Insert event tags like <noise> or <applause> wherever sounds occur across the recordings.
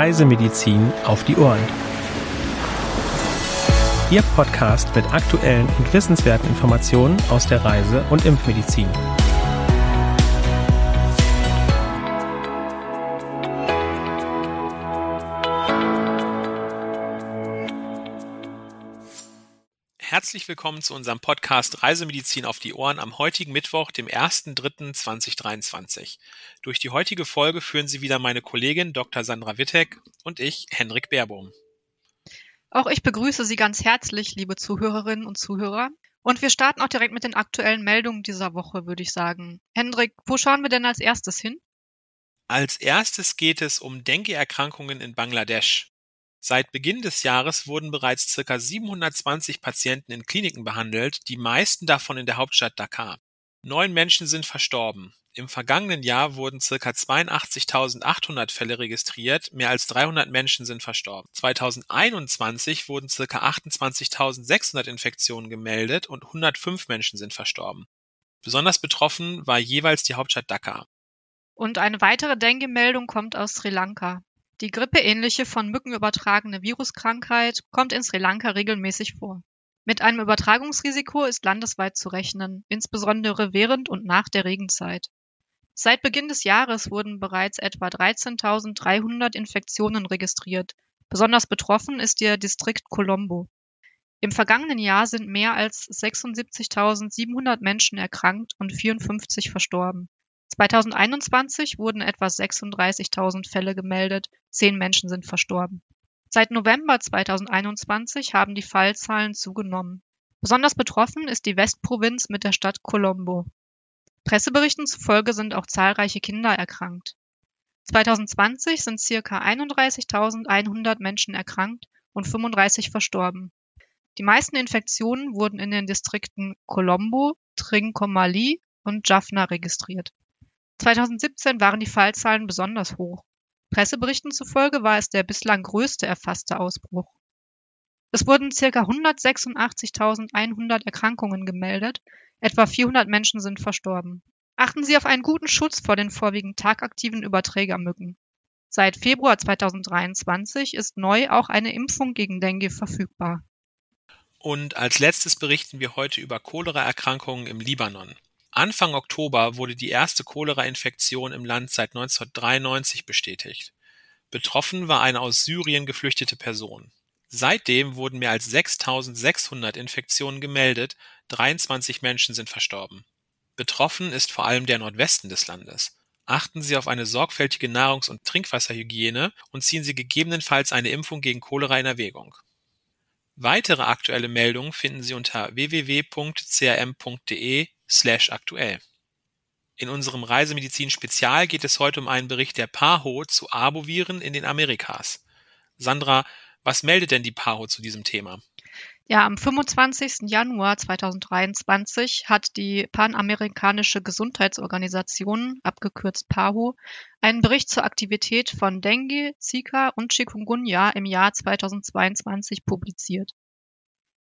Reisemedizin auf die Ohren. Ihr Podcast mit aktuellen und wissenswerten Informationen aus der Reise- und Impfmedizin. Herzlich willkommen zu unserem Podcast Reisemedizin auf die Ohren am heutigen Mittwoch, dem 1.3.2023. Durch die heutige Folge führen Sie wieder meine Kollegin Dr. Sandra Wittek und ich, Henrik Baerbohm. Auch ich begrüße Sie ganz herzlich, liebe Zuhörerinnen und Zuhörer. Und wir starten auch direkt mit den aktuellen Meldungen dieser Woche, würde ich sagen. Hendrik, wo schauen wir denn als erstes hin? Als erstes geht es um Dengue-Erkrankungen in Bangladesch. Seit Beginn des Jahres wurden bereits circa 720 Patienten in Kliniken behandelt, die meisten davon in der Hauptstadt Dakar. Neun Menschen sind verstorben. Im vergangenen Jahr wurden circa 82.800 Fälle registriert, mehr als 300 Menschen sind verstorben. 2021 wurden circa 28.600 Infektionen gemeldet und 105 Menschen sind verstorben. Besonders betroffen war jeweils die Hauptstadt Dakar. Und eine weitere Dengue-Meldung kommt aus Sri Lanka. Die grippeähnliche von Mücken übertragene Viruskrankheit kommt in Sri Lanka regelmäßig vor. Mit einem Übertragungsrisiko ist landesweit zu rechnen, insbesondere während und nach der Regenzeit. Seit Beginn des Jahres wurden bereits etwa 13.300 Infektionen registriert. Besonders betroffen ist der Distrikt Colombo. Im vergangenen Jahr sind mehr als 76.700 Menschen erkrankt und 54 verstorben. 2021 wurden etwa 36.000 Fälle gemeldet, zehn Menschen sind verstorben. Seit November 2021 haben die Fallzahlen zugenommen. Besonders betroffen ist die Westprovinz mit der Stadt Colombo. Presseberichten zufolge sind auch zahlreiche Kinder erkrankt. 2020 sind circa 31.100 Menschen erkrankt und 35 verstorben. Die meisten Infektionen wurden in den Distrikten Colombo, Trincomalee und Jaffna registriert. 2017 waren die Fallzahlen besonders hoch. Presseberichten zufolge war es der bislang größte erfasste Ausbruch. Es wurden ca. 186.100 Erkrankungen gemeldet, etwa 400 Menschen sind verstorben. Achten Sie auf einen guten Schutz vor den vorwiegend tagaktiven Überträgermücken. Seit Februar 2023 ist neu auch eine Impfung gegen Dengue verfügbar. Und als letztes berichten wir heute über Choleraerkrankungen im Libanon. Anfang Oktober wurde die erste Cholera-Infektion im Land seit 1993 bestätigt. Betroffen war eine aus Syrien geflüchtete Person. Seitdem wurden mehr als 6600 Infektionen gemeldet, 23 Menschen sind verstorben. Betroffen ist vor allem der Nordwesten des Landes. Achten Sie auf eine sorgfältige Nahrungs- und Trinkwasserhygiene und ziehen Sie gegebenenfalls eine Impfung gegen Cholera in Erwägung. Weitere aktuelle Meldungen finden Sie unter www.crm.de slash aktuell. In unserem Reisemedizin-Spezial geht es heute um einen Bericht der PAHO zu Arboviren in den Amerikas. Sandra, was meldet denn die PAHO zu diesem Thema? Ja, am 25. Januar 2023 hat die Panamerikanische Gesundheitsorganisation, abgekürzt PAHO, einen Bericht zur Aktivität von Dengue, Zika und Chikungunya im Jahr 2022 publiziert.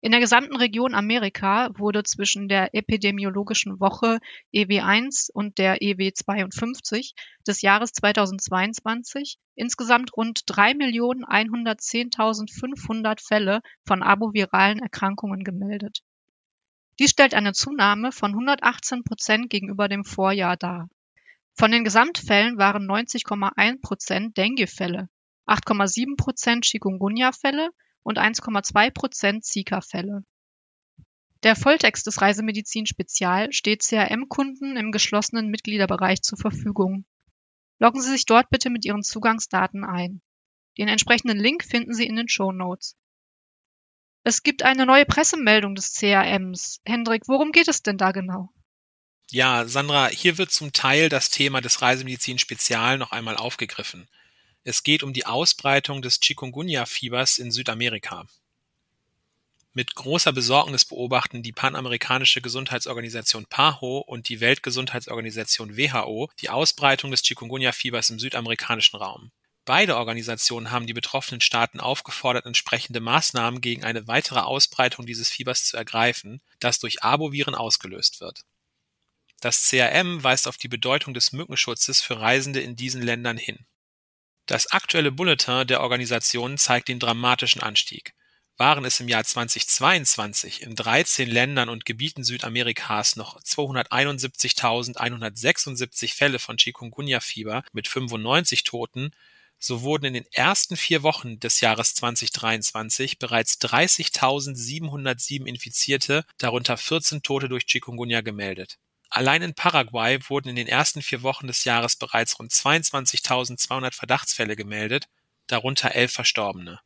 In der gesamten Region Amerika wurde zwischen der epidemiologischen Woche EW1 und der EW52 des Jahres 2022 insgesamt rund 3.110.500 Fälle von arboviralen Erkrankungen gemeldet. Dies stellt eine Zunahme von 118 Prozent gegenüber dem Vorjahr dar. Von den Gesamtfällen waren 90,1 Prozent Dengue-Fälle, 8,7 Prozent Chikungunya-Fälle und 1,2 Prozent Zika-Fälle. Der Volltext des Reisemedizin Spezial steht CRM-Kunden im geschlossenen Mitgliederbereich zur Verfügung. Loggen Sie sich dort bitte mit Ihren Zugangsdaten ein. Den entsprechenden Link finden Sie in den Show. Es gibt eine neue Pressemeldung des CRMs. Hendrik, worum geht es denn da genau? Ja, Sandra, hier wird zum Teil das Thema des Reisemedizin Spezial noch einmal aufgegriffen. Es geht um die Ausbreitung des Chikungunya-Fiebers in Südamerika. Mit großer Besorgnis beobachten die Panamerikanische Gesundheitsorganisation PAHO und die Weltgesundheitsorganisation WHO die Ausbreitung des Chikungunya-Fiebers im südamerikanischen Raum. Beide Organisationen haben die betroffenen Staaten aufgefordert, entsprechende Maßnahmen gegen eine weitere Ausbreitung dieses Fiebers zu ergreifen, das durch Arboviren ausgelöst wird. Das CRM weist auf die Bedeutung des Mückenschutzes für Reisende in diesen Ländern hin. Das aktuelle Bulletin der Organisation zeigt den dramatischen Anstieg. Waren es im Jahr 2022 in 13 Ländern und Gebieten Südamerikas noch 271.176 Fälle von Chikungunya-Fieber mit 95 Toten, so wurden in den ersten vier Wochen des Jahres 2023 bereits 30.707 Infizierte, darunter 14 Tote durch Chikungunya gemeldet. Allein in Paraguay wurden in den ersten vier Wochen des Jahres bereits rund 22.200 Verdachtsfälle gemeldet, darunter elf Verstorbene.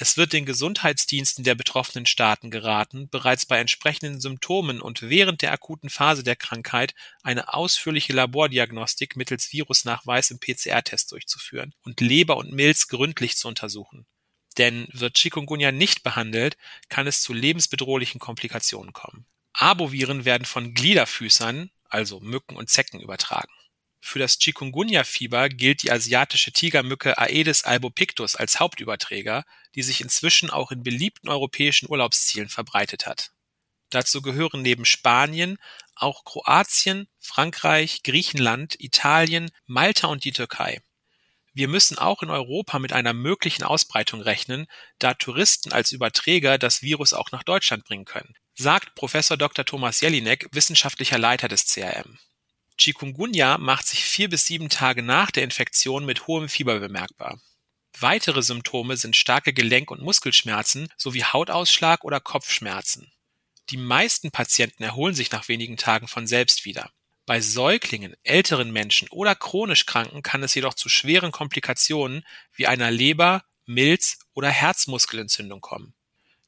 Es wird den Gesundheitsdiensten der betroffenen Staaten geraten, bereits bei entsprechenden Symptomen und während der akuten Phase der Krankheit eine ausführliche Labordiagnostik mittels Virusnachweis im PCR-Test durchzuführen und Leber und Milz gründlich zu untersuchen. Denn wird Chikungunya nicht behandelt, kann es zu lebensbedrohlichen Komplikationen kommen. Arboviren werden von Gliederfüßern, also Mücken und Zecken, übertragen. Für das Chikungunya-Fieber gilt die asiatische Tigermücke Aedes albopictus als Hauptüberträger, die sich inzwischen auch in beliebten europäischen Urlaubszielen verbreitet hat. Dazu gehören neben Spanien auch Kroatien, Frankreich, Griechenland, Italien, Malta und die Türkei. Wir müssen auch in Europa mit einer möglichen Ausbreitung rechnen, da Touristen als Überträger das Virus auch nach Deutschland bringen können sagt Professor Dr. Thomas Jelinek, wissenschaftlicher Leiter des CRM. Chikungunya macht sich vier bis sieben Tage nach der Infektion mit hohem Fieber bemerkbar. Weitere Symptome sind starke Gelenk- und Muskelschmerzen sowie Hautausschlag oder Kopfschmerzen. Die meisten Patienten erholen sich nach wenigen Tagen von selbst wieder. Bei Säuglingen, älteren Menschen oder chronisch Kranken kann es jedoch zu schweren Komplikationen wie einer Leber-, Milz- oder Herzmuskelentzündung kommen.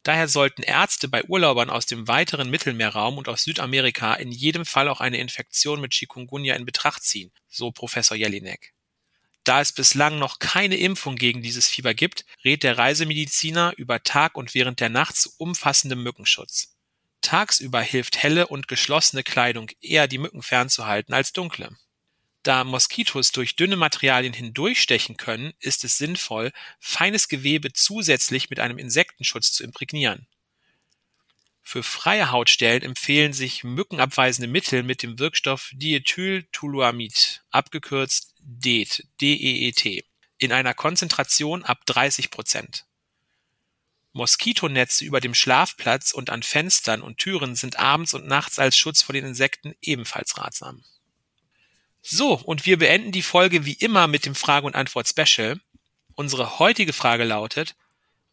Daher sollten Ärzte bei Urlaubern aus dem weiteren Mittelmeerraum und aus Südamerika in jedem Fall auch eine Infektion mit Chikungunya in Betracht ziehen, so Professor Jelinek. Da es bislang noch keine Impfung gegen dieses Fieber gibt, rät der Reisemediziner über Tag und während der Nacht zu umfassendem Mückenschutz. Tagsüber hilft helle und geschlossene Kleidung eher die Mücken fernzuhalten als dunkle. Da Moskitos durch dünne Materialien hindurchstechen können, ist es sinnvoll, feines Gewebe zusätzlich mit einem Insektenschutz zu imprägnieren. Für freie Hautstellen empfehlen sich mückenabweisende Mittel mit dem Wirkstoff Diethyltoluamid, abgekürzt DEET, DEET, in einer Konzentration ab 30 Prozent. Moskitonetze über dem Schlafplatz und an Fenstern und Türen sind abends und nachts als Schutz vor den Insekten ebenfalls ratsam. So, und wir beenden die Folge wie immer mit dem Frage- und Antwort-Special. Unsere heutige Frage lautet,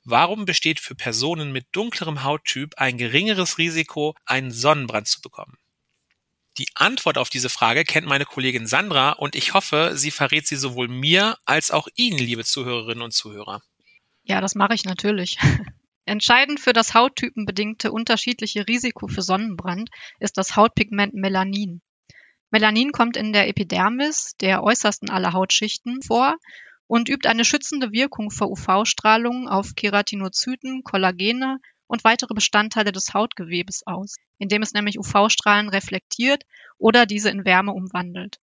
warum besteht für Personen mit dunklerem Hauttyp ein geringeres Risiko, einen Sonnenbrand zu bekommen? Die Antwort auf diese Frage kennt meine Kollegin Sandra und ich hoffe, sie verrät sie sowohl mir als auch Ihnen, liebe Zuhörerinnen und Zuhörer. Ja, das mache ich natürlich. <laughs> Entscheidend für das hauttypenbedingte unterschiedliche Risiko für Sonnenbrand ist das Hautpigment Melanin. Melanin kommt in der Epidermis, der äußersten aller Hautschichten, vor und übt eine schützende Wirkung vor UV-Strahlung auf Keratinozyten, Kollagene und weitere Bestandteile des Hautgewebes aus, indem es nämlich UV-Strahlen reflektiert oder diese in Wärme umwandelt.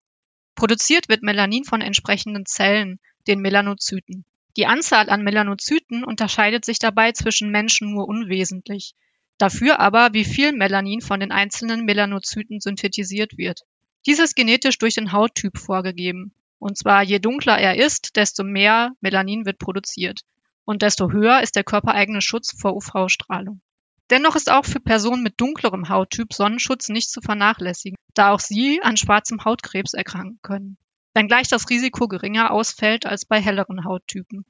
Produziert wird Melanin von entsprechenden Zellen, den Melanozyten. Die Anzahl an Melanozyten unterscheidet sich dabei zwischen Menschen nur unwesentlich. Dafür aber, wie viel Melanin von den einzelnen Melanozyten synthetisiert wird. Dies ist genetisch durch den Hauttyp vorgegeben. Und zwar je dunkler er ist, desto mehr Melanin wird produziert. Und desto höher ist der körpereigene Schutz vor UV-Strahlung. Dennoch ist auch für Personen mit dunklerem Hauttyp Sonnenschutz nicht zu vernachlässigen, da auch sie an schwarzem Hautkrebs erkranken können, wenngleich das Risiko geringer ausfällt als bei helleren Hauttypen.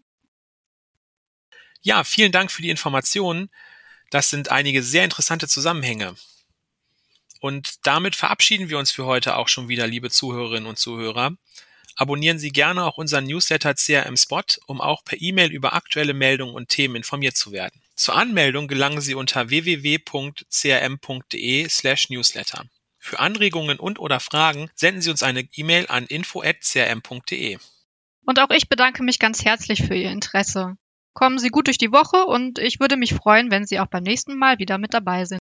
Ja, vielen Dank für die Informationen. Das sind einige sehr interessante Zusammenhänge. Und damit verabschieden wir uns für heute auch schon wieder, liebe Zuhörerinnen und Zuhörer. Abonnieren Sie gerne auch unseren Newsletter CRM Spot, um auch per E-Mail über aktuelle Meldungen und Themen informiert zu werden. Zur Anmeldung gelangen Sie unter www.crm.de slash newsletter. Für Anregungen und oder Fragen senden Sie uns eine E-Mail an info.crm.de. Und auch ich bedanke mich ganz herzlich für Ihr Interesse. Kommen Sie gut durch die Woche und ich würde mich freuen, wenn Sie auch beim nächsten Mal wieder mit dabei sind.